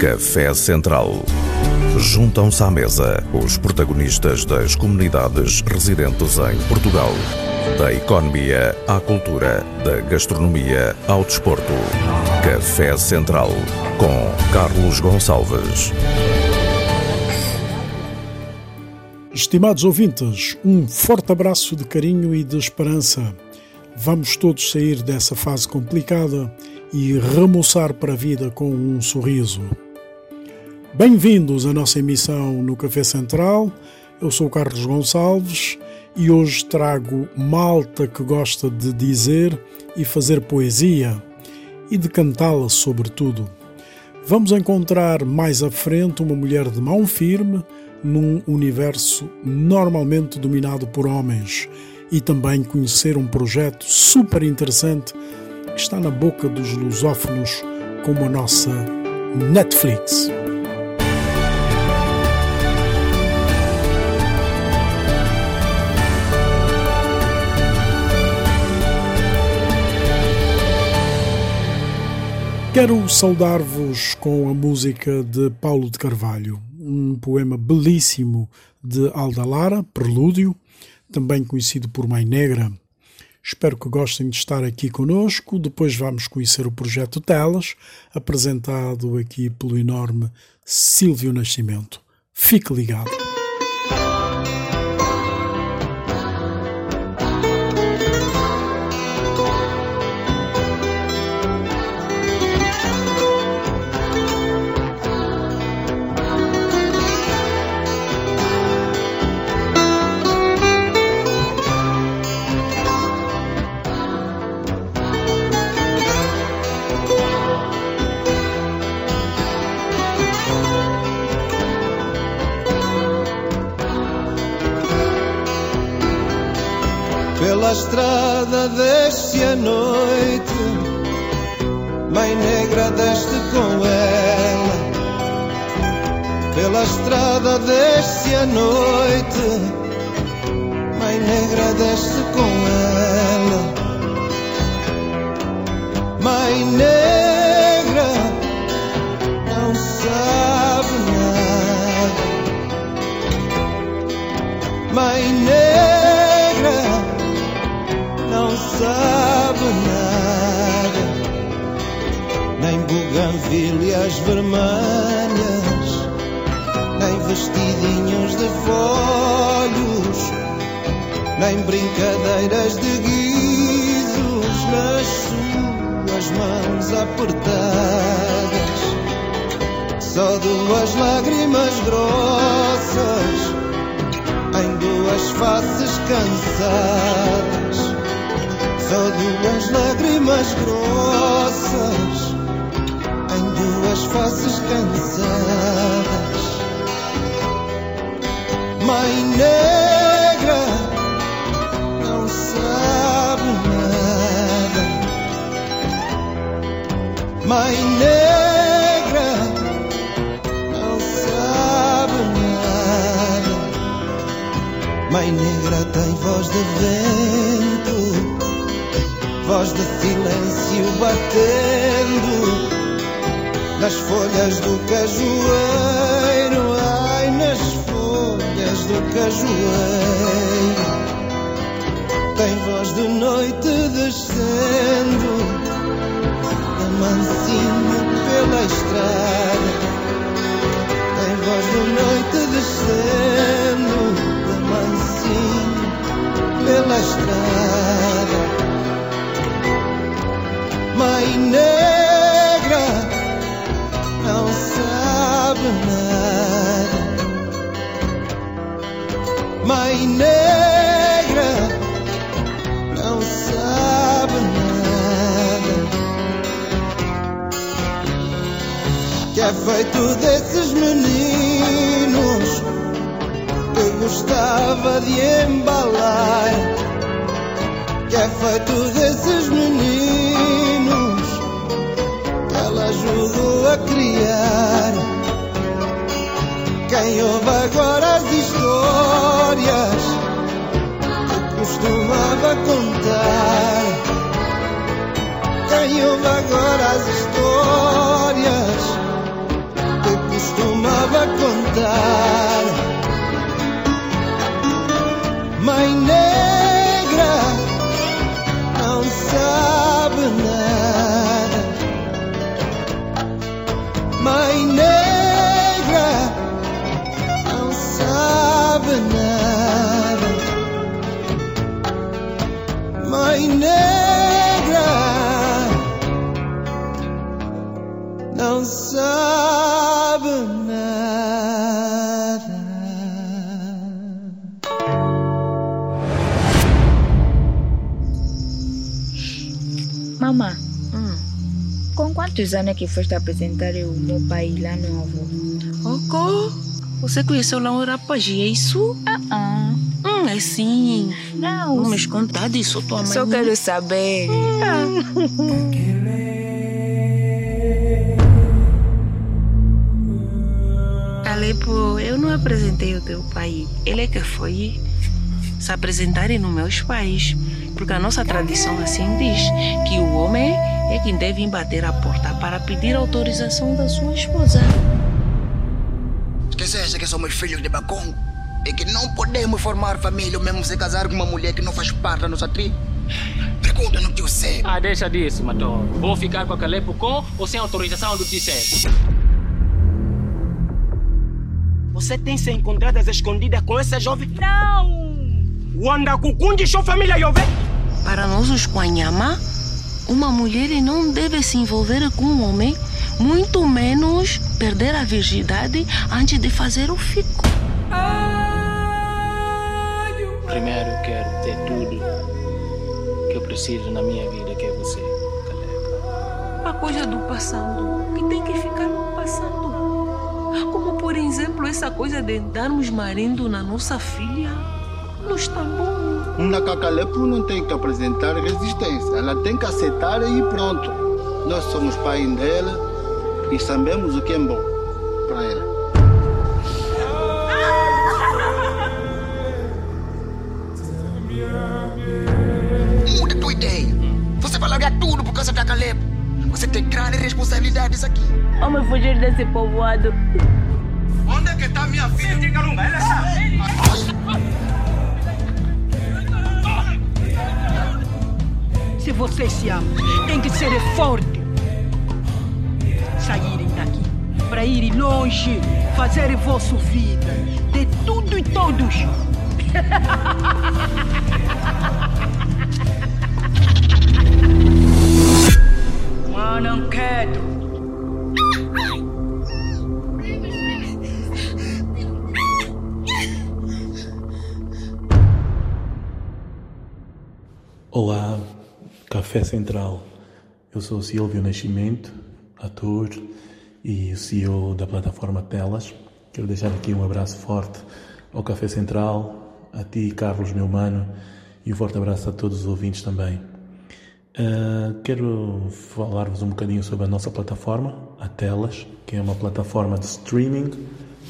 Café Central. Juntam-se à mesa os protagonistas das comunidades residentes em Portugal. Da economia à cultura, da gastronomia ao desporto. Café Central com Carlos Gonçalves. Estimados ouvintes, um forte abraço de carinho e de esperança. Vamos todos sair dessa fase complicada e remoçar para a vida com um sorriso. Bem-vindos à nossa emissão no Café Central. Eu sou Carlos Gonçalves e hoje trago malta que gosta de dizer e fazer poesia e de cantá-la sobretudo. Vamos encontrar mais à frente uma mulher de mão firme num universo normalmente dominado por homens e também conhecer um projeto super interessante que está na boca dos lusófonos como a nossa Netflix. Quero saudar-vos com a música de Paulo de Carvalho, um poema belíssimo de Alda Lara, Prelúdio, também conhecido por Mãe Negra. Espero que gostem de estar aqui conosco. Depois vamos conhecer o projeto Telas, apresentado aqui pelo enorme Silvio Nascimento. Fique ligado. Desce a noite, Mãe Negra desce com ela. Pela estrada desce a noite, Mãe Negra desce buganvilhas vermelhas, nem vestidinhos de folhos, nem brincadeiras de guizos nas suas mãos apertadas. Só duas lágrimas grossas em duas faces cansadas. Só duas lágrimas grossas duas faces cansadas. Mãe negra não sabe nada. Mãe negra não sabe nada. Mãe negra tem voz de vento voz de silêncio batendo nas folhas do cajueiro, ai, nas folhas do cajueiro. Tem voz de noite descendo, a mansinho pela estrada. Tem voz de noite descendo, a mansinho pela estrada. Mãe sabe nada. Mãe negra não sabe nada. Que é feito desses meninos que gostava de embalar. Que é feito desses meninos que ela ajudou a criar. Com quantos anos é que foste apresentar o meu pai lá no avô? Oco, você conheceu lá um rapaz, é isso? Ah, ah. Hum, é sim. Não, Não me conta disso, tua mãe. só quero saber. Alepo, eu não apresentei o teu pai. Ele é que foi se apresentar nos meus pais. Porque a nossa tradição assim diz que o homem é quem deve bater a porta para pedir autorização da sua esposa. Esqueceste que somos filhos de Bacon e que não podemos formar família ou mesmo se casar com uma mulher que não faz parte da nossa tribo? Pergunta no que eu sei. Ah, deixa disso, Mator. Vou ficar com a Calepo com ou sem autorização do Tissé? Você tem se encontrado às escondidas com essa jovem? Não! Wanda Kukundi, sua família, Yové? Para nós, os Quanhama, uma mulher não deve se envolver com um homem, muito menos perder a virgindade antes de fazer o fico. Primeiro eu quero ter tudo que eu preciso na minha vida, que é você, Calepo. A coisa do passado, que tem que ficar no passado. Como, por exemplo, essa coisa de darmos marido na nossa filha. Não está bom. Na Cacalepo não tem que apresentar resistência. Ela tem que aceitar e pronto. Nós somos pai dela e sabemos o que é bom para ela. Muda tua ideia. Você vai largar tudo por causa da Calepo. Você tem grandes responsabilidades aqui. Vamos fugir desse povoado. Onde é que está minha filha? Ela sabe. Se vocês se amam, tem que ser forte. Saírem daqui para ir longe, fazer vossa vida de tudo e todos. Café Central. Eu sou Silvio Nascimento, ator e CEO da plataforma Telas. Quero deixar aqui um abraço forte ao Café Central, a ti, Carlos, meu mano, e um forte abraço a todos os ouvintes também. Ah, quero falar-vos um bocadinho sobre a nossa plataforma, a Telas, que é uma plataforma de streaming,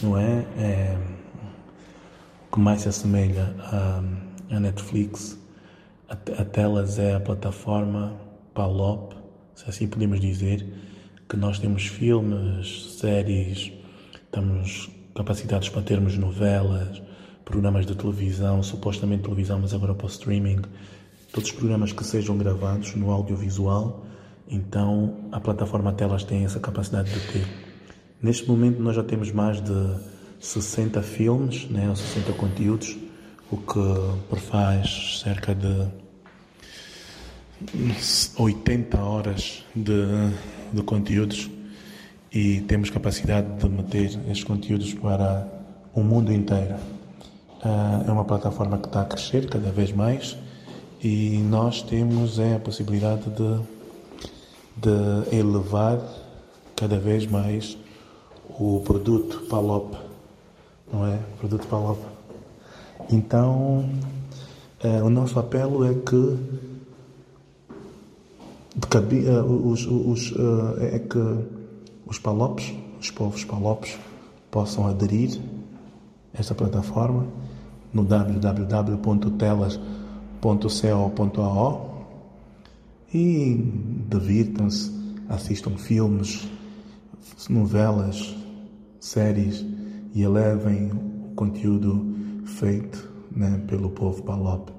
não é? É o que mais se assemelha à, à Netflix. A, Telas é a plataforma PALOP, se assim podemos dizer, que nós temos filmes, séries, estamos capacitados para termos novelas, programas de televisão, supostamente televisão, mas agora para o streaming, todos os programas que sejam gravados no audiovisual, então a plataforma Telas tem essa capacidade de ter. Neste momento nós já temos mais de 60 filmes, né, ou 60 conteúdos, o que prefaz cerca de 80 horas de, de conteúdos e temos capacidade de meter estes conteúdos para o mundo inteiro. Ah, é uma plataforma que está a crescer cada vez mais e nós temos é, a possibilidade de, de elevar cada vez mais o produto Palop, não é? O produto Palop. Então, eh, o nosso apelo é que de cabi- eh, os, os, eh, é que os palopes, os povos palopes, possam aderir a esta plataforma no www.telas.co.ao e divirtam-se, assistam filmes, novelas, séries e elevem o conteúdo feito né, pelo povo palop.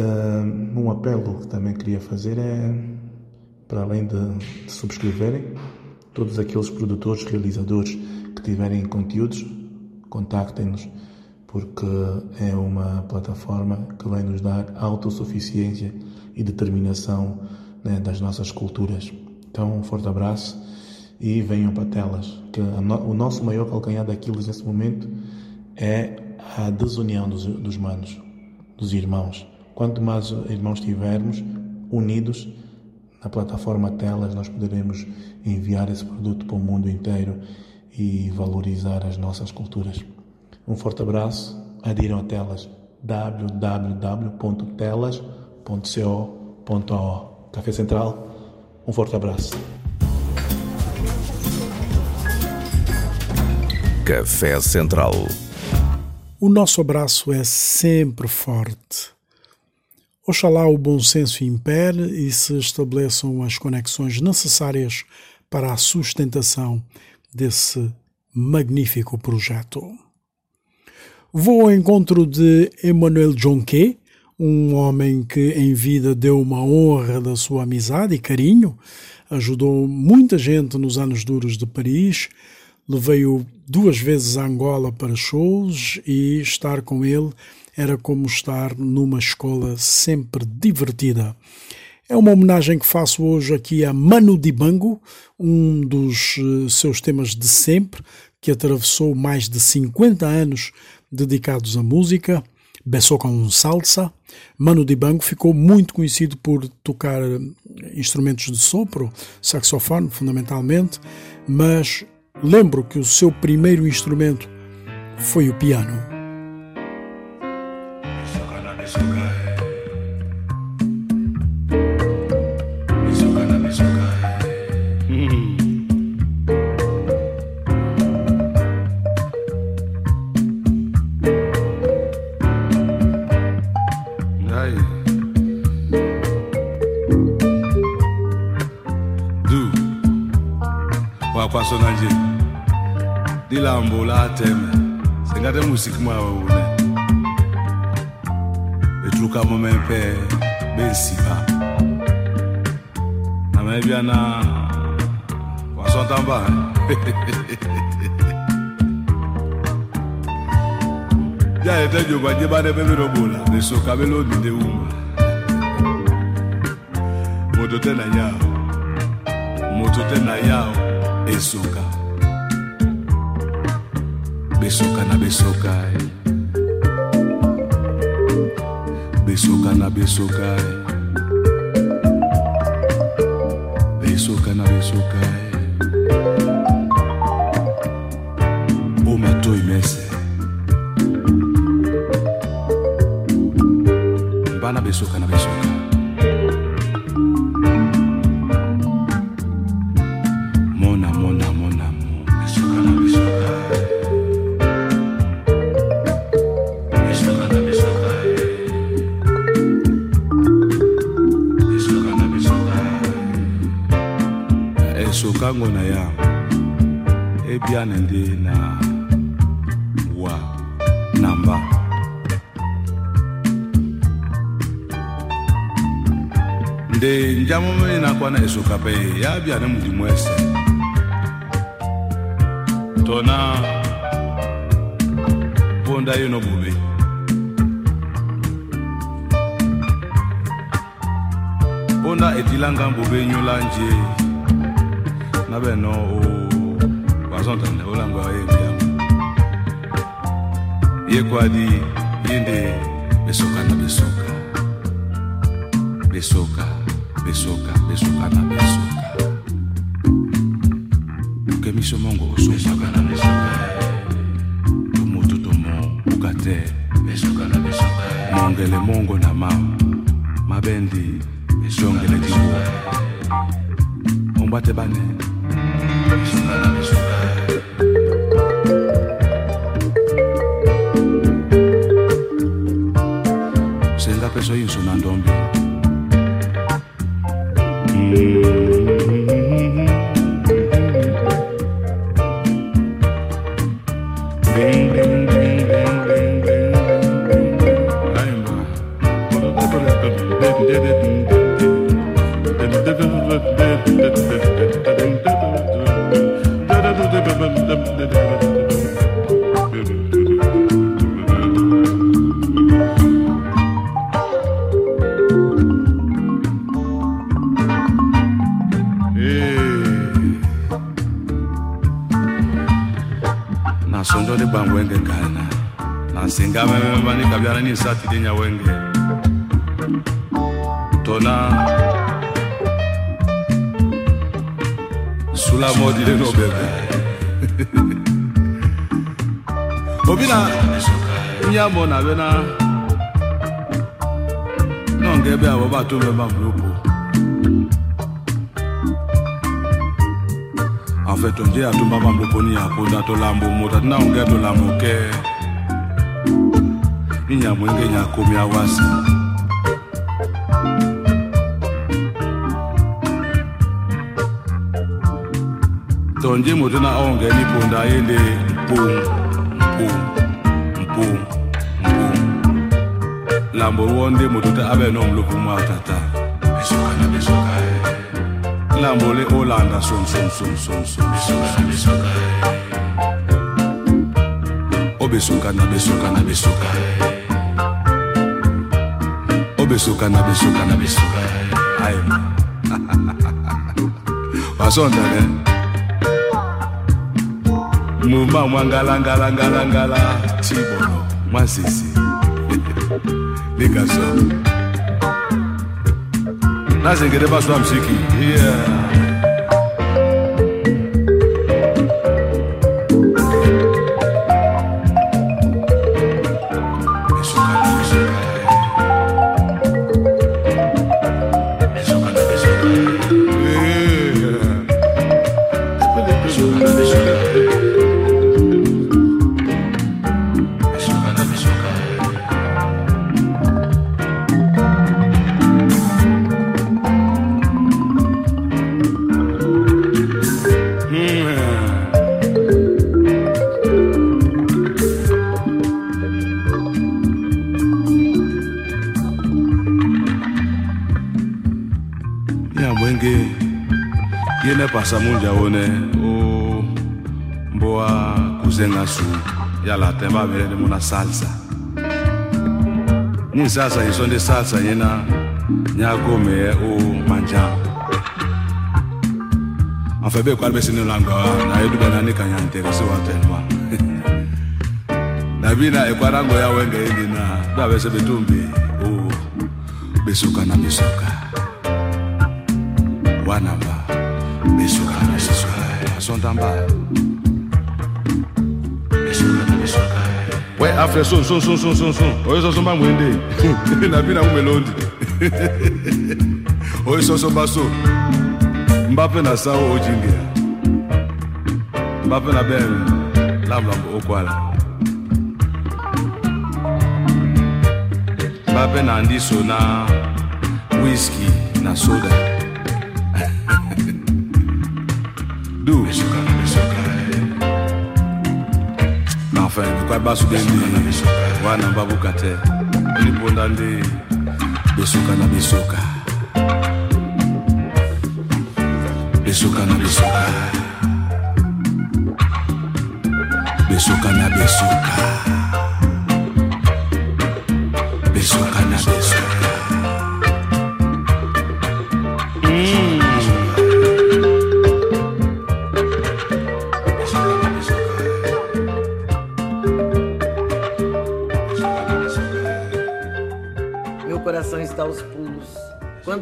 Um apelo que também queria fazer é, para além de, de subscreverem, todos aqueles produtores, realizadores que tiverem conteúdos, contactem-nos, porque é uma plataforma que vai nos dar autossuficiência e determinação né, das nossas culturas. Então, um forte abraço e venham para telas. Que no, o nosso maior calcanhar daquilo nesse momento é a desunião dos, dos manos, dos irmãos. Quanto mais irmãos tivermos unidos na plataforma Telas, nós poderemos enviar esse produto para o mundo inteiro e valorizar as nossas culturas. Um forte abraço, adiram a Telas www.telas.co.ao Café Central, um forte abraço. Café Central. O nosso abraço é sempre forte. Oxalá o bom senso impere e se estabeleçam as conexões necessárias para a sustentação desse magnífico projeto. Vou ao encontro de Emmanuel Jonquet, um homem que em vida deu uma honra da sua amizade e carinho, ajudou muita gente nos anos duros de Paris, levei-o duas vezes a Angola para shows e estar com ele era como estar numa escola sempre divertida. É uma homenagem que faço hoje aqui a Manu Dibango, um dos eh, seus temas de sempre, que atravessou mais de 50 anos dedicados à música, Bessou com salsa. Manu Dibango ficou muito conhecido por tocar eh, instrumentos de sopro, saxofone fundamentalmente, mas lembro que o seu primeiro instrumento foi o piano. Di dilambula teme, sengate musik mau une Luka Momempe Belsiba Namebiana Wasantamba Ya ete joba jeba de bebe robola De so kabelo ni de uma Motote na yao Motote na yao Esoka Besoka na besoka Besoka besoka na besoka e ye kwadi besoka, nde besokana besoka besoka besoka na besoka. Ke biso mongo na besoka. Tomoto tomo buka besoka na besoka. Mongele mongo na mama mabendi besongele diwo ombate bane. Besokana besoka. Eso hizo una ndombi. Mm. Masidi Nyawenge Tona. Sula Modi Leno Bebe. Obina Nyamo na Bena. Nongebe Aboba Tume Mamlupu En fait, on dit à tout maman de poni à Ponda Tolambo, Mota, non, on gâte Tolambo, ok. inyamwenge nyakomi awasa tonje moto na onge liponda ayende mpum mpum mpum mpum lambo wonde moto te abe no mlupu mwa tata. Besokana besoka eh. lambo le olanda somsomsomsomsombesoka eh. na besoka na besoka eh. besoka na besoka na besoka aye. Basondane muma mwa ngalangalangalangala tibono mwa sisi likaso nazengede baswa msiki. Yeah. samunja one o mboa kuzenga su ya latin Temba mu na salsa. Ni salsa ye so salsa yena nyagome oh o manja. Enfin be kuali besi ni na ye duba na ni kanya interese wa tenema na ekuarango ya wenge ye da duba bese oh o besuka na besuka we afre son son son son son son. Oyo so so ba mwende. Na bina umelondi oyo so so ba so. Mbape na sawo ojingia mbape na ben. Lamlambo okwala. Mbape na ndiso na whisky na soda bendi bana babuka te. Libonda nde. Besoka na besoka. Besoka na besoka. Besoka na besoka.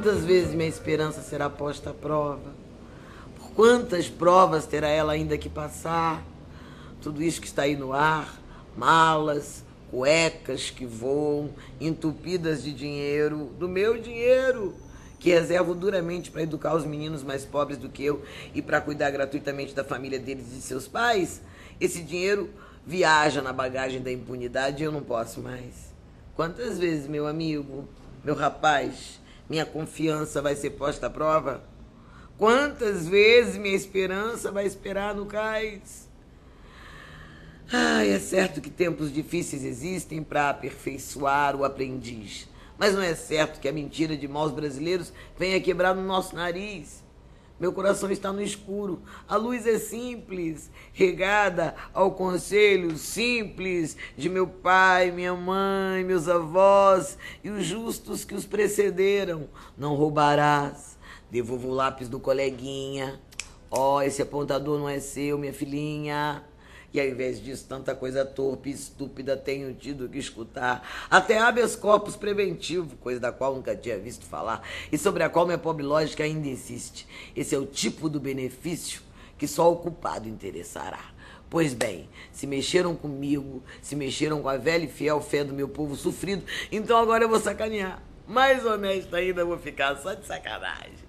Quantas vezes minha esperança será posta à prova? Por quantas provas terá ela ainda que passar? Tudo isso que está aí no ar, malas, cuecas que voam, entupidas de dinheiro, do meu dinheiro, que reservo duramente para educar os meninos mais pobres do que eu e para cuidar gratuitamente da família deles e de seus pais. Esse dinheiro viaja na bagagem da impunidade e eu não posso mais. Quantas vezes, meu amigo, meu rapaz, minha confiança vai ser posta à prova? Quantas vezes minha esperança vai esperar no cais? Ai, é certo que tempos difíceis existem para aperfeiçoar o aprendiz. Mas não é certo que a mentira de maus brasileiros venha quebrar no nosso nariz. Meu coração está no escuro. A luz é simples, regada ao conselho simples de meu pai, minha mãe, meus avós e os justos que os precederam. Não roubarás. Devolva o lápis do coleguinha. Ó, oh, esse apontador não é seu, minha filhinha. E ao invés disso, tanta coisa torpe e estúpida tenho tido que escutar. Até habeas corpus preventivo, coisa da qual nunca tinha visto falar, e sobre a qual minha pobre lógica ainda insiste. Esse é o tipo do benefício que só o culpado interessará. Pois bem, se mexeram comigo, se mexeram com a velha e fiel fé do meu povo sofrido, então agora eu vou sacanear. Mais honesto ainda, vou ficar só de sacanagem.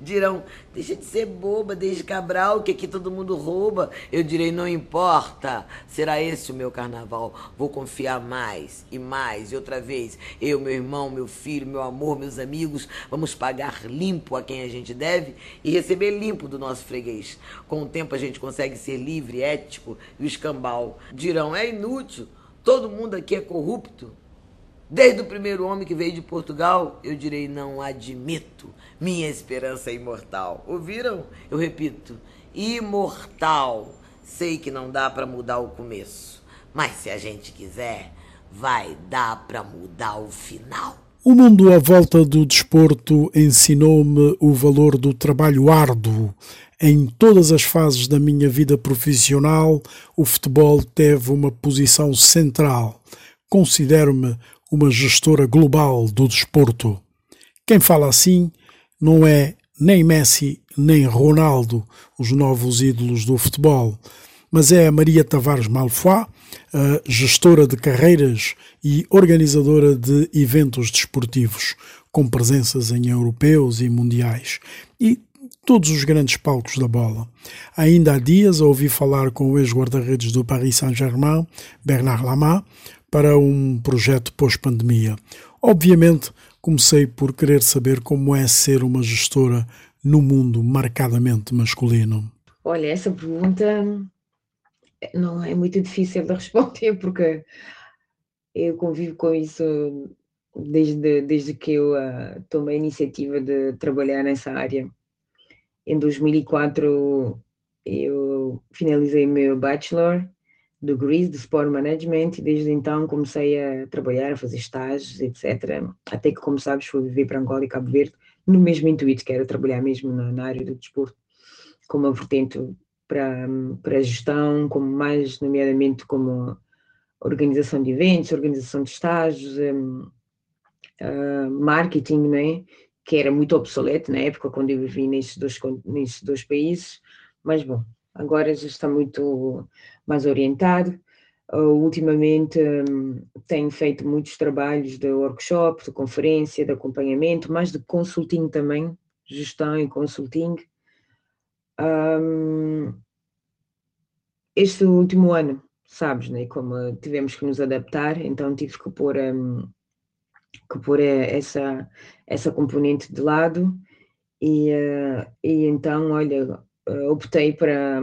Dirão, deixa de ser boba, desde Cabral, que aqui todo mundo rouba. Eu direi, não importa, será esse o meu carnaval. Vou confiar mais e mais e outra vez. Eu, meu irmão, meu filho, meu amor, meus amigos, vamos pagar limpo a quem a gente deve e receber limpo do nosso freguês. Com o tempo a gente consegue ser livre, ético e o escambau. Dirão, é inútil, todo mundo aqui é corrupto. Desde o primeiro homem que veio de Portugal, eu direi: não admito. Minha esperança é imortal. Ouviram? Eu repito: imortal. Sei que não dá para mudar o começo, mas se a gente quiser, vai dar para mudar o final. O mundo à volta do desporto ensinou-me o valor do trabalho árduo. Em todas as fases da minha vida profissional, o futebol teve uma posição central. Considero-me uma gestora global do desporto. Quem fala assim não é nem Messi nem Ronaldo, os novos ídolos do futebol, mas é a Maria Tavares Malfoy, gestora de carreiras e organizadora de eventos desportivos, com presenças em europeus e mundiais, e todos os grandes palcos da bola. Ainda há dias ouvi falar com o ex-guarda-redes do Paris Saint-Germain, Bernard Lama, para um projeto pós-pandemia. Obviamente, comecei por querer saber como é ser uma gestora no mundo marcadamente masculino. Olha, essa pergunta não é muito difícil de responder porque eu convivo com isso desde, desde que eu uh, tomei a iniciativa de trabalhar nessa área. Em 2004 eu finalizei meu bachelor degrees de Sport Management e desde então comecei a trabalhar, a fazer estágios, etc. Até que, como sabes, fui viver para Angola e Cabo Verde no mesmo intuito, que era trabalhar mesmo na, na área do desporto, com uma vertente para, para a gestão, como mais nomeadamente como organização de eventos, organização de estágios, um, uh, marketing, né? que era muito obsoleto na época quando eu vivi nestes dois, nestes dois países, mas bom, agora já está muito mais orientado. Uh, ultimamente um, tenho feito muitos trabalhos de workshop, de conferência, de acompanhamento, mais de consulting também, gestão e consulting. Um, este último ano, sabes, né, como tivemos que nos adaptar, então tive que pôr, um, que pôr essa, essa componente de lado e, uh, e então, olha, optei para,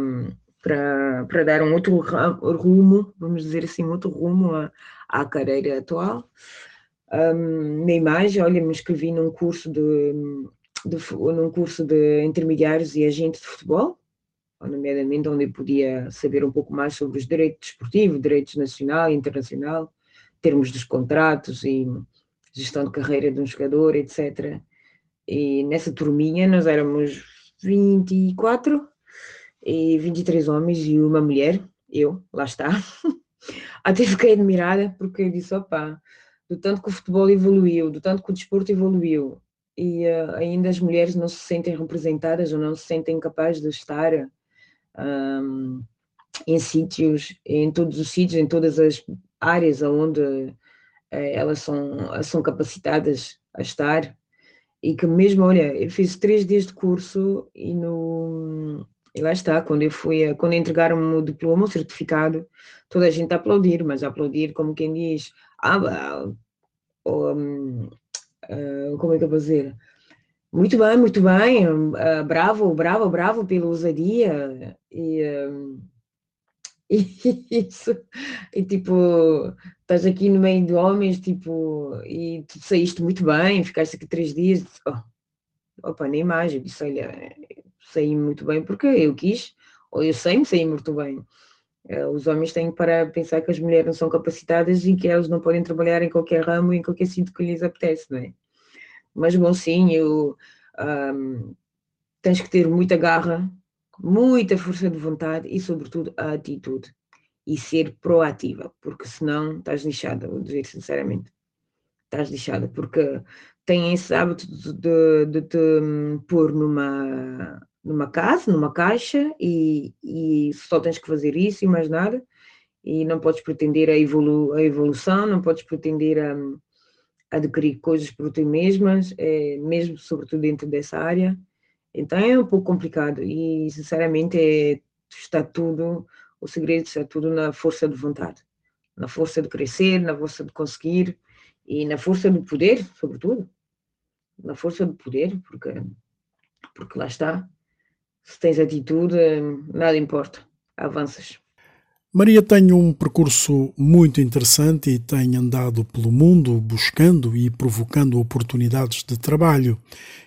para, para dar um outro rumo, vamos dizer assim, um outro rumo à, à carreira atual. Um, na imagem, olha, me inscrevi num curso de, de, num curso de intermediários e agentes de futebol, nomeadamente onde eu podia saber um pouco mais sobre os direitos desportivos, direitos nacional e internacional, termos dos contratos e gestão de carreira de um jogador, etc. E nessa turminha nós éramos 24 e 23 homens e uma mulher, eu, lá está. Até fiquei admirada porque eu disse, opa, do tanto que o futebol evoluiu, do tanto que o desporto evoluiu e uh, ainda as mulheres não se sentem representadas ou não se sentem capazes de estar um, em sítios, em todos os sítios, em todas as áreas onde uh, elas são, são capacitadas a estar e que mesmo, olha, eu fiz três dias de curso e no e lá está, quando eu fui, quando entregaram-me o diploma, o certificado, toda a gente a aplaudir, mas a aplaudir como quem diz, ah, um, uh, como é que eu vou dizer? Muito bem, muito bem, uh, bravo, bravo, bravo pela ousadia. E, um, e isso, e tipo, estás aqui no meio de homens, tipo, e tu saíste muito bem, ficaste aqui três dias, oh, opa, nem mais, eu disse, olha, saí muito bem porque eu quis, ou eu sei-me sair muito bem. Eh, os homens têm para pensar que as mulheres não são capacitadas e que elas não podem trabalhar em qualquer ramo, em qualquer sítio que lhes apetece, não é? Mas bom, sim, eu, um, tens que ter muita garra, muita força de vontade e, sobretudo, a atitude. e ser proativa, porque senão estás lixada, vou dizer sinceramente. Estás lixada, porque tem esse hábito de, de, te pôr numa, numa casa, numa caixa, e, e só tens que fazer isso e mais nada, e não podes pretender a, evolu a evolução, não podes pretender a, a adquirir coisas por ti mesmas, é, mesmo sobretudo dentro dessa área. Então é um pouco complicado e, sinceramente, está tudo o segredo está tudo na força de vontade, na força de crescer, na força de conseguir e na força do poder, sobretudo. Na força do poder, porque, porque lá está. Se tens atitude, nada importa, avanças. Maria tem um percurso muito interessante e tem andado pelo mundo buscando e provocando oportunidades de trabalho.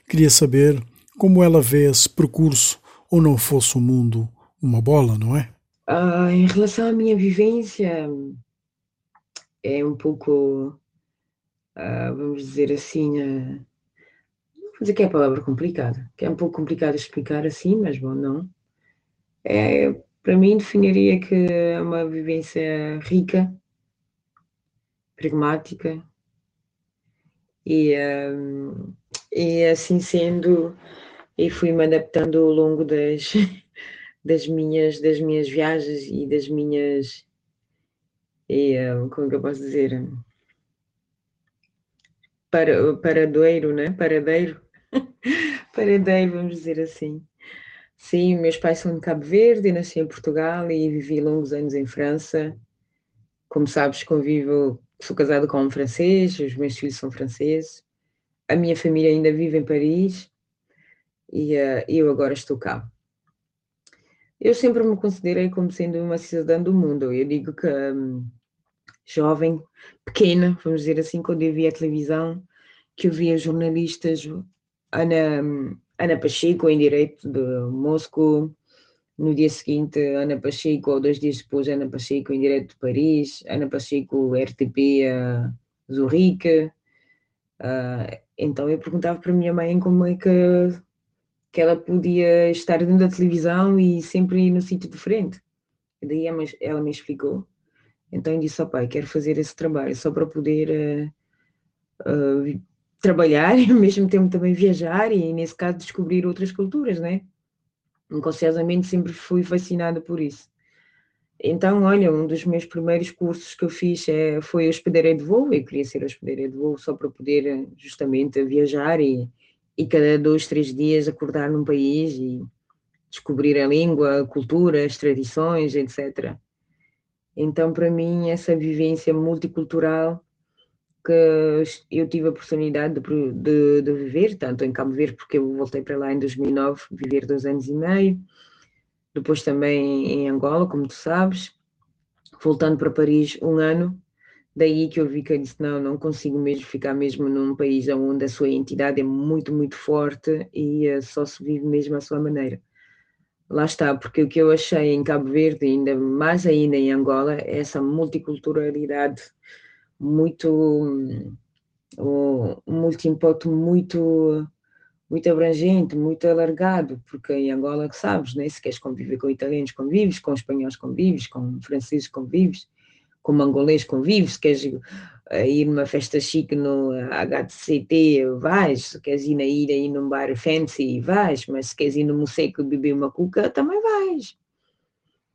Queria saber como ela vê esse percurso, ou não fosse o mundo uma bola, não é? Uh, em relação à minha vivência, é um pouco, uh, vamos dizer assim, uh, vou dizer que é a palavra complicada, que é um pouco complicado explicar assim, mas bom, não. É, para mim, definiria que é uma vivência rica, pragmática, e, e assim sendo, e fui-me adaptando ao longo das das minhas, das minhas viagens e das minhas. E, um, como é que eu posso dizer? Para, paradoiro, né? Paradeiro. Paradeiro, vamos dizer assim. Sim, meus pais são de Cabo Verde, nasci em Portugal e vivi longos anos em França. Como sabes, convivo, sou casado com um francês, os meus filhos são franceses. A minha família ainda vive em Paris e uh, eu agora estou cá. Eu sempre me considerei como sendo uma cidadã do mundo. Eu digo que um, jovem, pequena, vamos dizer assim, quando eu via a televisão, que eu via jornalistas, Ana, Ana Pacheco em direito de Moscou, no dia seguinte Ana Pacheco, ou dois dias depois Ana Pacheco em direito de Paris, Ana Pacheco RTP a Zurique. Uh, então eu perguntava para a minha mãe como é que que ela podia estar dentro da televisão e sempre no sítio diferente. E daí ela me explicou. Então eu disse ao pai, quero fazer esse trabalho só para poder uh, uh, trabalhar e ao mesmo tempo também viajar e nesse caso descobrir outras culturas, né? Inconscientemente sempre fui fascinada por isso. Então, olha, um dos meus primeiros cursos que eu fiz é, foi hospedeira de voo. Eu queria ser hospedeira de voo só para poder justamente viajar e, e cada dois, três dias acordar num país e descobrir a língua, a cultura, as tradições, etc. Então, para mim, essa vivência multicultural que eu tive a oportunidade de, de, de, viver, tanto em Cabo Verde, porque eu voltei para lá em 2009, viver dois anos e meio, depois também em Angola, como tu sabes, voltando para Paris um ano, Daí que eu vi que eu disse, não, não consigo mesmo ficar mesmo num país onde a sua entidade é muito, muito forte e uh, só se vive mesmo à sua maneira. Lá está, porque o que eu achei em Cabo Verde, ainda mais ainda em Angola, é essa multiculturalidade muito, um, um multi-impacto muito, muito abrangente, muito alargado, porque em Angola, que sabes, né? se queres conviver com italianos, convives, com espanhóis, convives, com franceses, convives, como angolês convives, queres uh, ir numa festa chique no HCT, vais, se queres ir na ilha, ir num bar fancy, vais, mas se queres ir no Moseco beber uma cuca, também vais.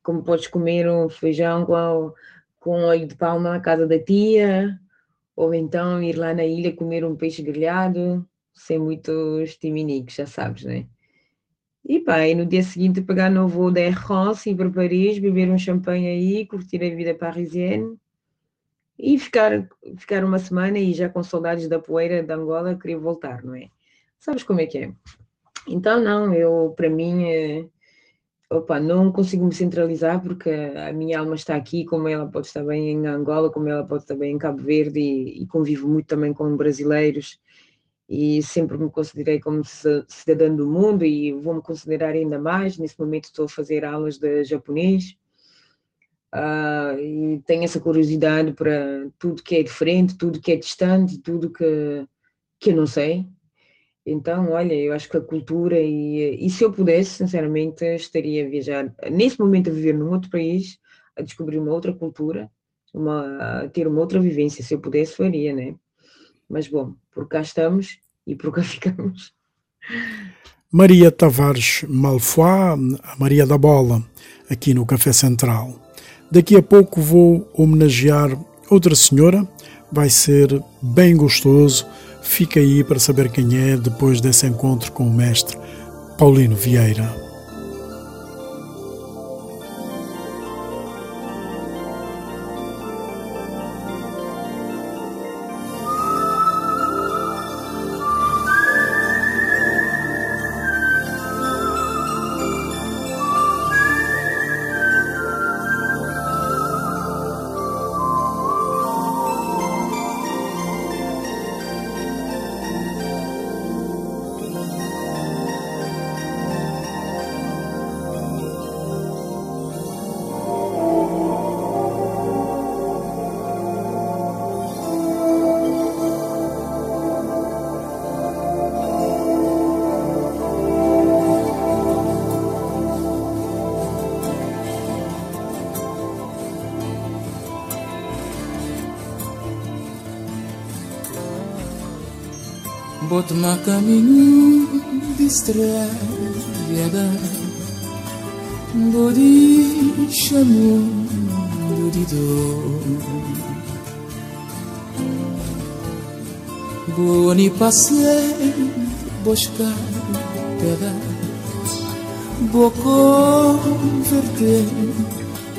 Como podes comer um feijão com, com óleo de palma na casa da tia, ou então ir lá na ilha comer um peixe grelhado, sem muitos timinicos, já sabes, né? E pá, e no dia seguinte pegar no voo da Air France, ir para Paris, beber um champanhe aí, curtir a vida parisienne e ficar, ficar uma semana e já com saudades da poeira de Angola, queria voltar, não é? Sabes como é que é? Então, não, eu, para mim, é, opa, não consigo me centralizar porque a minha alma está aqui, como ela pode estar bem em Angola, como ela pode estar bem em Cabo Verde e, e convivo muito também com brasileiros e sempre me considerei como cidadã do mundo e vou me considerar ainda mais. Nesse momento estou a fazer aulas de japonês uh, e tenho essa curiosidade para tudo que é diferente, tudo que é distante, tudo que, que eu não sei. Então, olha, eu acho que a cultura e, e se eu pudesse, sinceramente, estaria a viajar, nesse momento a viver num outro país, a descobrir uma outra cultura, uma, a ter uma outra vivência. Se eu pudesse, faria, né? Mas bom, por cá estamos e por cá ficamos. Maria Tavares Malfoy, a Maria da Bola, aqui no Café Central. Daqui a pouco vou homenagear outra senhora, vai ser bem gostoso. Fica aí para saber quem é depois desse encontro com o mestre Paulino Vieira. Бот на каменю быстрая веда Буди шаму буди до Буни пасе бошка педа Боко верте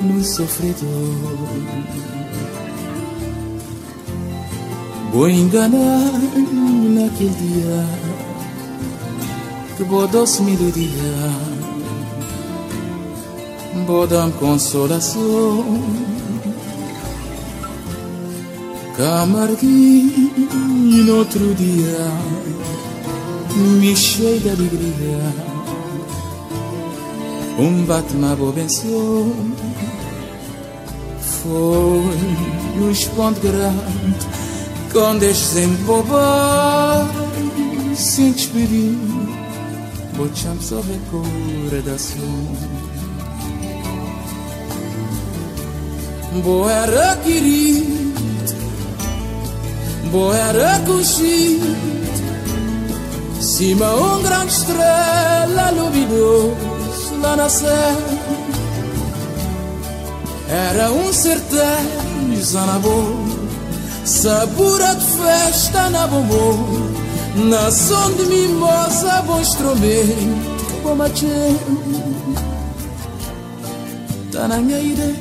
non soffre dolore Vou enganar naquele dia Que vou doce melodia Vou dar consolação. Camarguinho no outro dia Me cheio de alegria. Um bate-me boa benção Foi um esponto grande quando deixes bobar sem te chamar só recordação Boa era querido Boa era conhecido Cima um grande estrela luminoso lá na serra. Era um certeza na boca Sabura de festa na bombom Na som de mimosa bom instrumento Bom machê Tá na minha ideia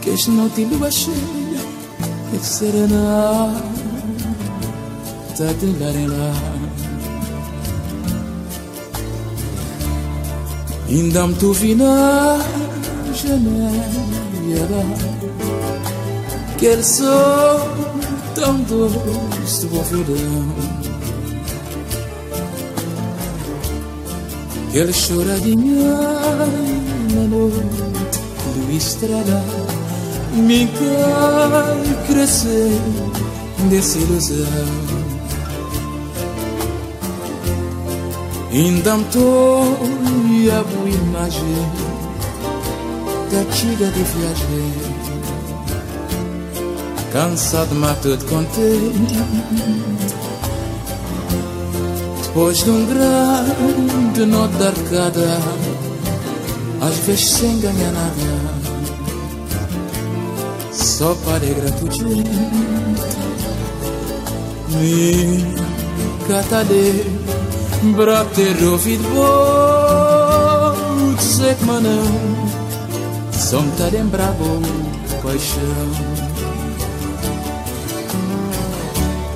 Que este não te lua cheia É serena. Tá de larela Ainda me tu vi na janela Aquele sol tão doce do verão. Aquele choradinho na noite do estrela Me cai crescer dessa ilusão. Ainda me a boa imagem Da tira de viagem cansado, tudo contente. Depois de um grande noite de arcada, às vezes sem ganhar nada, só para gratuito. Me catade, para ter ouvido bom, dizer que não, só me tá lembrar paixão.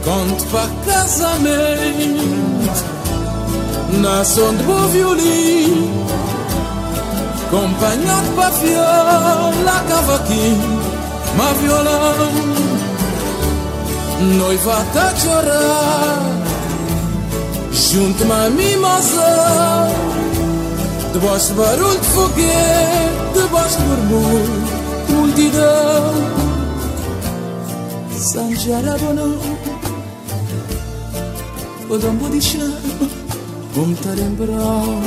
Conto para casamento Na som de bom violino Acompanhado para viola, cavaquinho Ma violão Noiva tá chorar Junto-me a mimosa Debaixo de barulho de foguete Debaixo de murmúrio Multidão Sanjara Bonão Podemos deixar Como te lembrar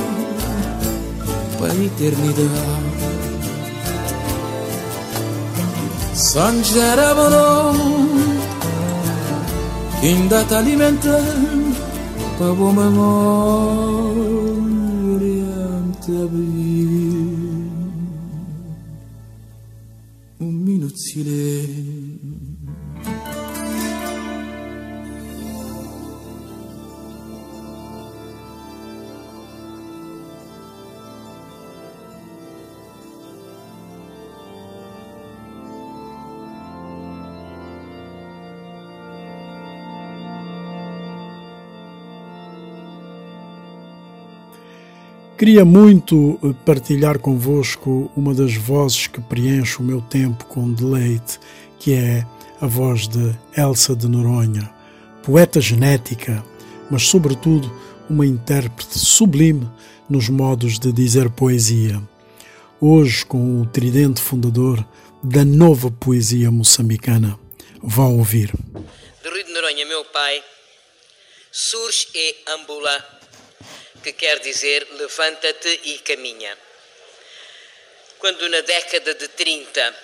Para a eternidade Sanjera bolo que ainda tá alimentando pra boa memória te abrir um minuto de Queria muito eh, partilhar convosco uma das vozes que preenche o meu tempo com deleite, que é a voz de Elsa de Noronha, poeta genética, mas sobretudo uma intérprete sublime nos modos de dizer poesia. Hoje, com o tridente fundador da nova poesia moçambicana. Vão ouvir. De Rui de Noronha, meu pai, surge e ambula que quer dizer levanta-te e caminha. Quando na década de 30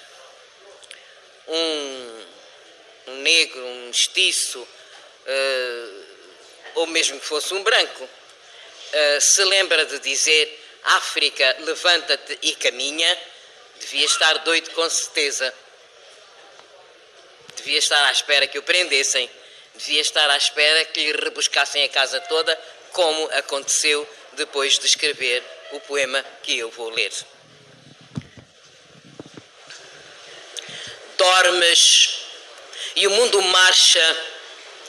um, negro, um mestiço, uh, ou mesmo que fosse um branco, uh, se lembra de dizer África, levanta-te e caminha, devia estar doido com certeza. Devia estar à espera que o prendessem, devia estar à espera que lhe rebuscassem a casa toda como aconteceu depois de escrever o poema que eu vou ler. Dormes e o mundo marcha,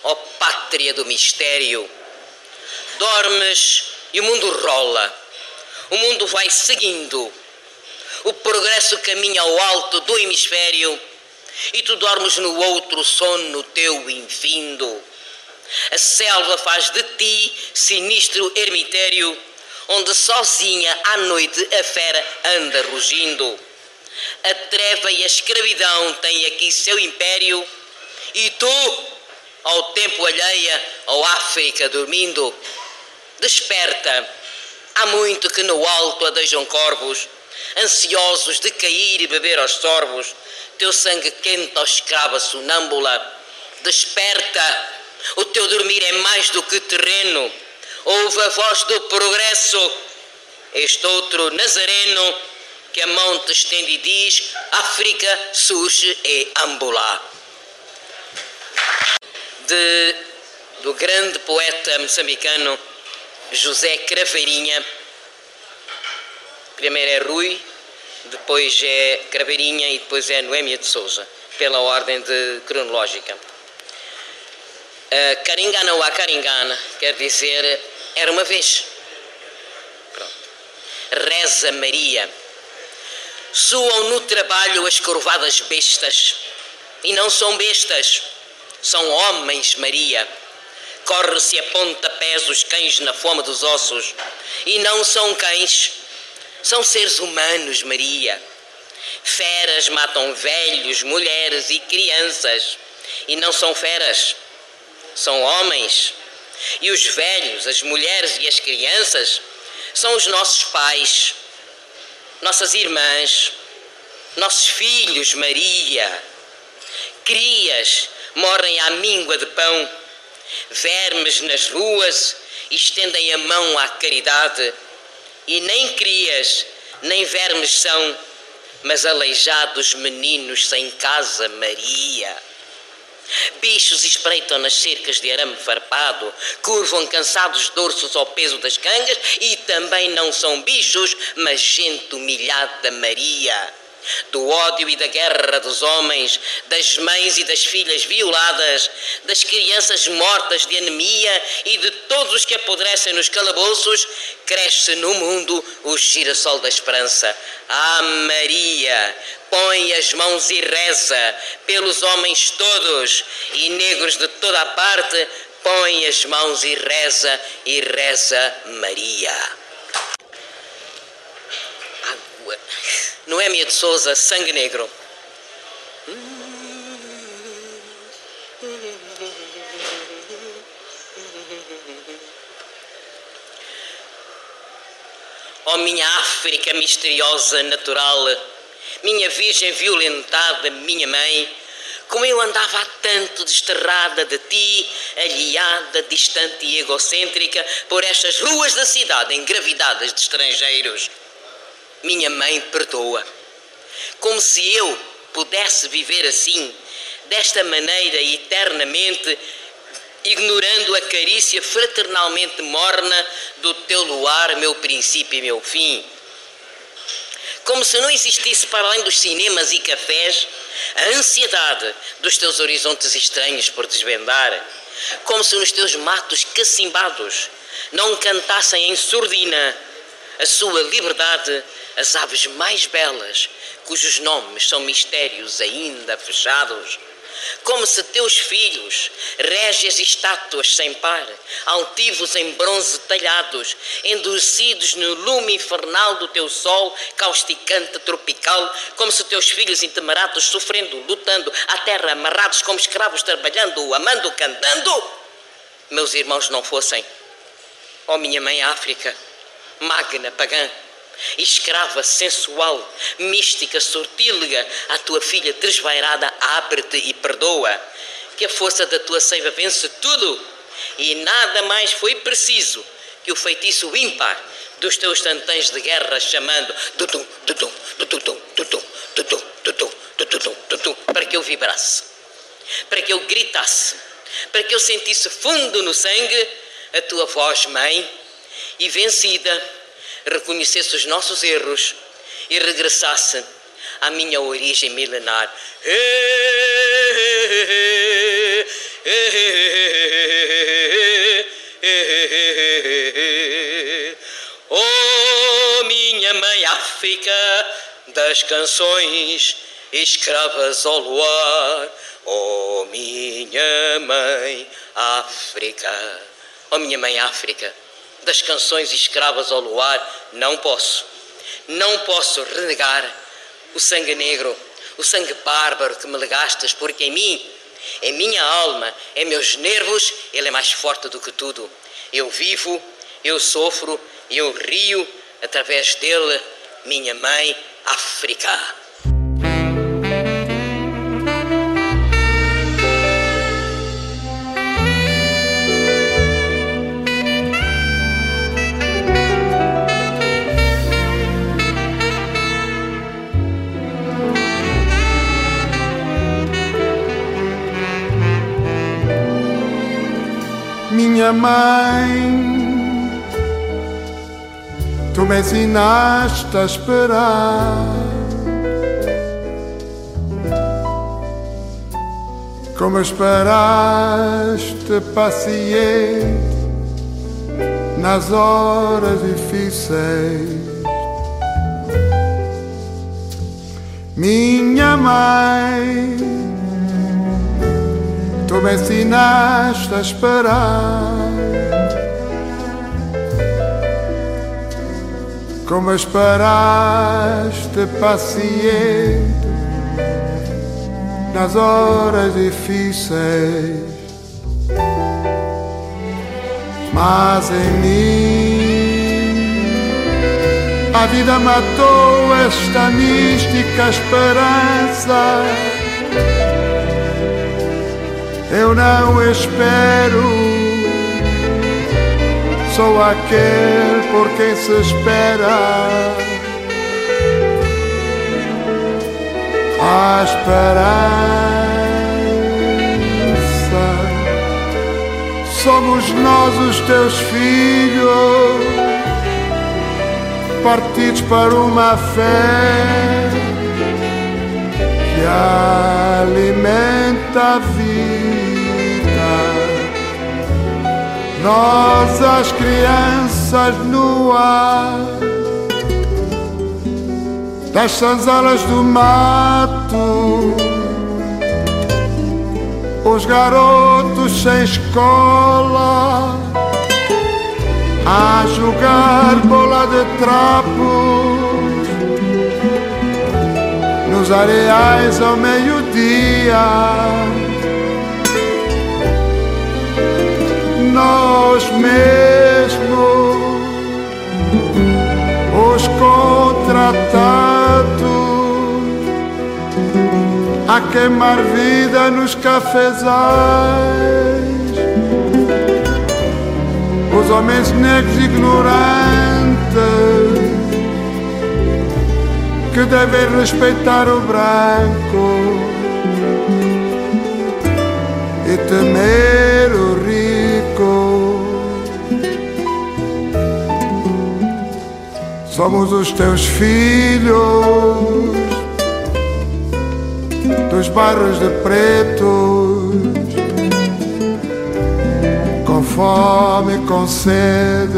ó pátria do mistério. Dormes e o mundo rola, o mundo vai seguindo. O progresso caminha ao alto do hemisfério e tu dormes no outro sono teu infindo a selva faz de ti sinistro ermitério, onde sozinha à noite a fera anda rugindo. A treva e a escravidão têm aqui seu império, e tu, ao tempo alheia, ao África dormindo, desperta. Há muito que no alto adejam corvos, ansiosos de cair e beber aos sorbos, teu sangue quente aos escrava sonâmbula. Desperta o teu dormir é mais do que terreno. Ouve a voz do progresso. Este outro Nazareno que a mão te estende e diz: África surge e ambula. De, do grande poeta moçambicano José Craveirinha. Primeiro é Rui, depois é Craveirinha e depois é Noémia de Souza, pela ordem de cronológica. Caringana ou a Caringana quer dizer era uma vez. Pronto. Reza Maria. Soam no trabalho as curvadas bestas. E não são bestas, são homens, Maria. Corre-se a pontapés os cães na fome dos ossos. E não são cães, são seres humanos, Maria. Feras matam velhos, mulheres e crianças. E não são feras são homens, e os velhos, as mulheres e as crianças são os nossos pais, nossas irmãs, nossos filhos, Maria. Crias morrem à míngua de pão, vermes nas ruas estendem a mão à caridade, e nem crias, nem vermes são, mas aleijados meninos sem casa, Maria. Bichos espreitam nas cercas de arame farpado, curvam cansados dorsos ao peso das cangas e também não são bichos, mas gente humilhada Maria. Do ódio e da guerra dos homens, das mães e das filhas violadas, das crianças mortas de anemia e de todos os que apodrecem nos calabouços, cresce no mundo o girassol da esperança. Ah, Maria, põe as mãos e reza pelos homens todos e negros de toda a parte, põe as mãos e reza e reza Maria. Água. Noémia de Souza, Sangue Negro. Oh, minha África misteriosa, natural, minha virgem violentada, minha mãe, como eu andava há tanto desterrada de ti, aliada, distante e egocêntrica por estas ruas da cidade engravidadas de estrangeiros. Minha mãe perdoa. Como se eu pudesse viver assim, desta maneira eternamente, ignorando a carícia fraternalmente morna do teu luar, meu princípio e meu fim. Como se não existisse para além dos cinemas e cafés a ansiedade dos teus horizontes estranhos por desvendar, como se nos teus matos cacimbados não cantassem em surdina a sua liberdade as aves mais belas, cujos nomes são mistérios ainda fechados. Como se teus filhos, régias estátuas sem par, altivos em bronze talhados, endurecidos no lume infernal do teu sol, causticante tropical, como se teus filhos intemerados, sofrendo, lutando, à terra amarrados como escravos, trabalhando, amando, cantando, meus irmãos não fossem, ó oh, minha mãe África, magna pagã, escrava, sensual, mística, sortílega, a tua filha desvairada abre-te e perdoa. Que a força da tua seiva vence tudo e nada mais foi preciso que o feitiço ímpar dos teus tantãs de guerra chamando tutum, tutum, tutum, tutum, tutum, tutum, tutum, tutum, tutum, para que eu vibrasse, para que eu gritasse, para que eu sentisse fundo no sangue a tua voz, mãe, e vencida reconhecesse os nossos erros e regressasse à minha origem milenar. Oh, minha mãe África das canções escravas ao luar. Oh, minha mãe África. Oh, minha mãe África das canções escravas ao luar, não posso. Não posso renegar o sangue negro, o sangue bárbaro que me legastes, porque em mim, em minha alma, em meus nervos, ele é mais forte do que tudo. Eu vivo, eu sofro, eu rio através dele, minha mãe África. Minha mãe, tu me ensinaste a esperar. Como esperaste paciente nas horas difíceis. Minha mãe Tu me ensinaste a esperar. Como esperaste paciente nas horas difíceis. Mas em mim a vida matou esta mística esperança eu não espero. Sou aquele por quem se espera. A esperança. Somos nós os teus filhos, partidos para uma fé que alimenta a vida. Nós, as crianças no ar, das sanzalas do mato, os garotos sem escola, a jogar bola de trapos, nos areais ao meio-dia nós mesmos, os contratados, queimar vida nos cafezais. Os homens negros ignorantes que devem respeitar o branco e temer o Somos os teus filhos dos bairros de pretos, com fome, com sede,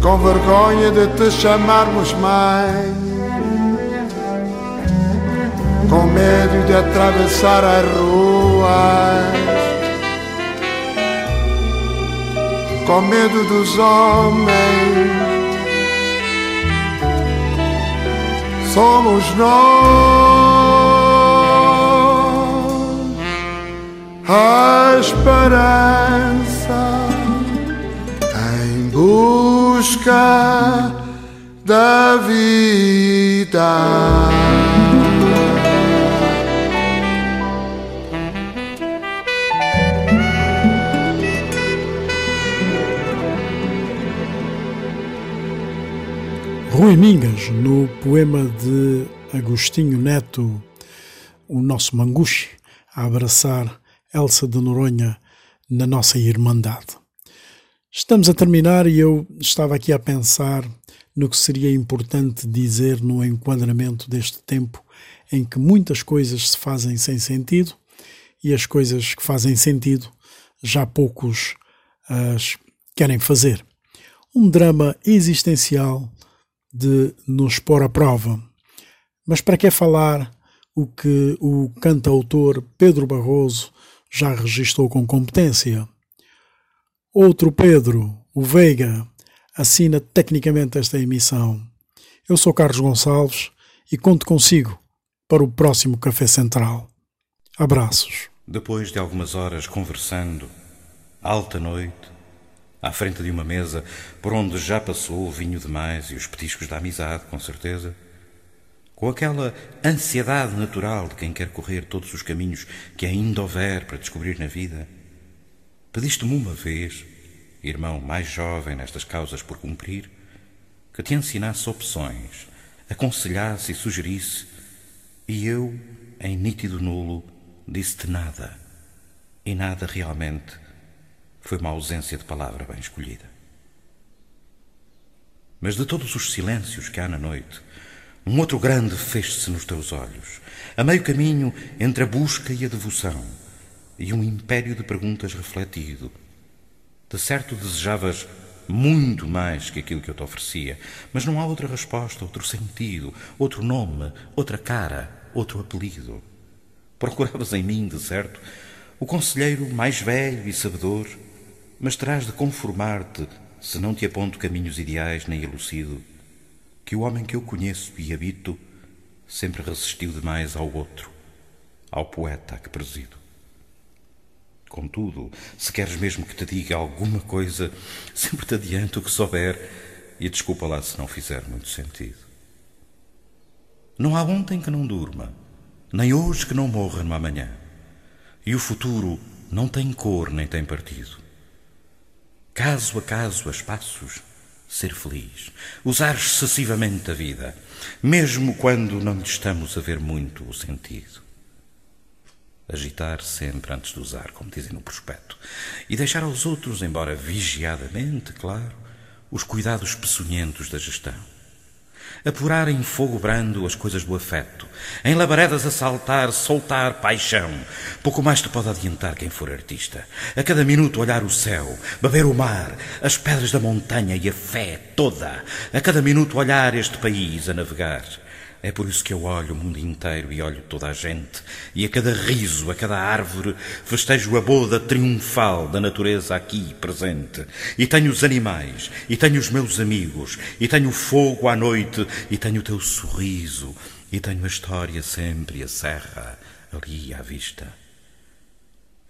com vergonha de te chamarmos mãe, com medo de atravessar as ruas. Com medo dos homens somos nós a esperança em busca da vida. Rui Mingas, no poema de Agostinho Neto, o nosso Manguche, a abraçar Elsa de Noronha na nossa Irmandade. Estamos a terminar e eu estava aqui a pensar no que seria importante dizer no enquadramento deste tempo em que muitas coisas se fazem sem sentido e as coisas que fazem sentido já poucos as querem fazer. Um drama existencial de nos pôr à prova. Mas para que falar o que o cantautor Pedro Barroso já registrou com competência? Outro Pedro, o Veiga, assina tecnicamente esta emissão. Eu sou Carlos Gonçalves e conto consigo para o próximo Café Central. Abraços. Depois de algumas horas conversando, alta noite, à frente de uma mesa por onde já passou o vinho demais e os petiscos da amizade, com certeza. Com aquela ansiedade natural de quem quer correr todos os caminhos que ainda houver para descobrir na vida. Pediste-me uma vez, irmão mais jovem nestas causas por cumprir, que te ensinasse opções, aconselhasse e sugerisse, e eu, em nítido nulo, disse-te nada. E nada realmente foi uma ausência de palavra bem escolhida. Mas de todos os silêncios que há na noite, um outro grande fez-se nos teus olhos, a meio caminho entre a busca e a devoção, e um império de perguntas refletido. De certo desejavas muito mais que aquilo que eu te oferecia, mas não há outra resposta, outro sentido, outro nome, outra cara, outro apelido. Procuravas em mim, de certo, o conselheiro mais velho e sabedor, mas terás de conformar-te se não te aponto caminhos ideais nem elucido, que o homem que eu conheço e habito sempre resistiu demais ao outro, ao poeta que presido. Contudo, se queres mesmo que te diga alguma coisa, sempre te adianto o que souber e desculpa lá se não fizer muito sentido. Não há ontem que não durma, nem hoje que não morra no amanhã, e o futuro não tem cor nem tem partido caso a caso, a espaços, ser feliz, usar excessivamente a vida, mesmo quando não lhe estamos a ver muito o sentido. Agitar sempre antes de usar, como dizem no prospecto, e deixar aos outros, embora vigiadamente, claro, os cuidados peçonhentos da gestão apurar em fogo brando as coisas do afeto, em labaredas a saltar, soltar paixão. Pouco mais te pode adiantar quem for artista. A cada minuto olhar o céu, beber o mar, as pedras da montanha e a fé toda. A cada minuto olhar este país a navegar. É por isso que eu olho o mundo inteiro e olho toda a gente, e a cada riso, a cada árvore, festejo a boda triunfal da natureza aqui presente. E tenho os animais, e tenho os meus amigos, e tenho o fogo à noite, e tenho o teu sorriso, e tenho a história sempre a serra ali à vista.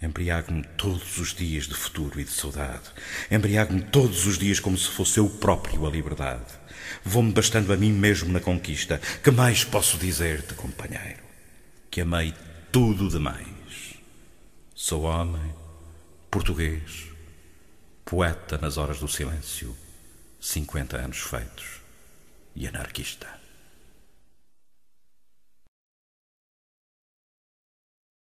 Embriago-me todos os dias de futuro e de saudade. Embriago-me todos os dias como se fosse eu próprio a liberdade. Vou-me bastando a mim mesmo na conquista. Que mais posso dizer-te, companheiro? Que amei tudo demais. Sou homem, português, poeta nas horas do silêncio, cinquenta anos feitos e anarquista.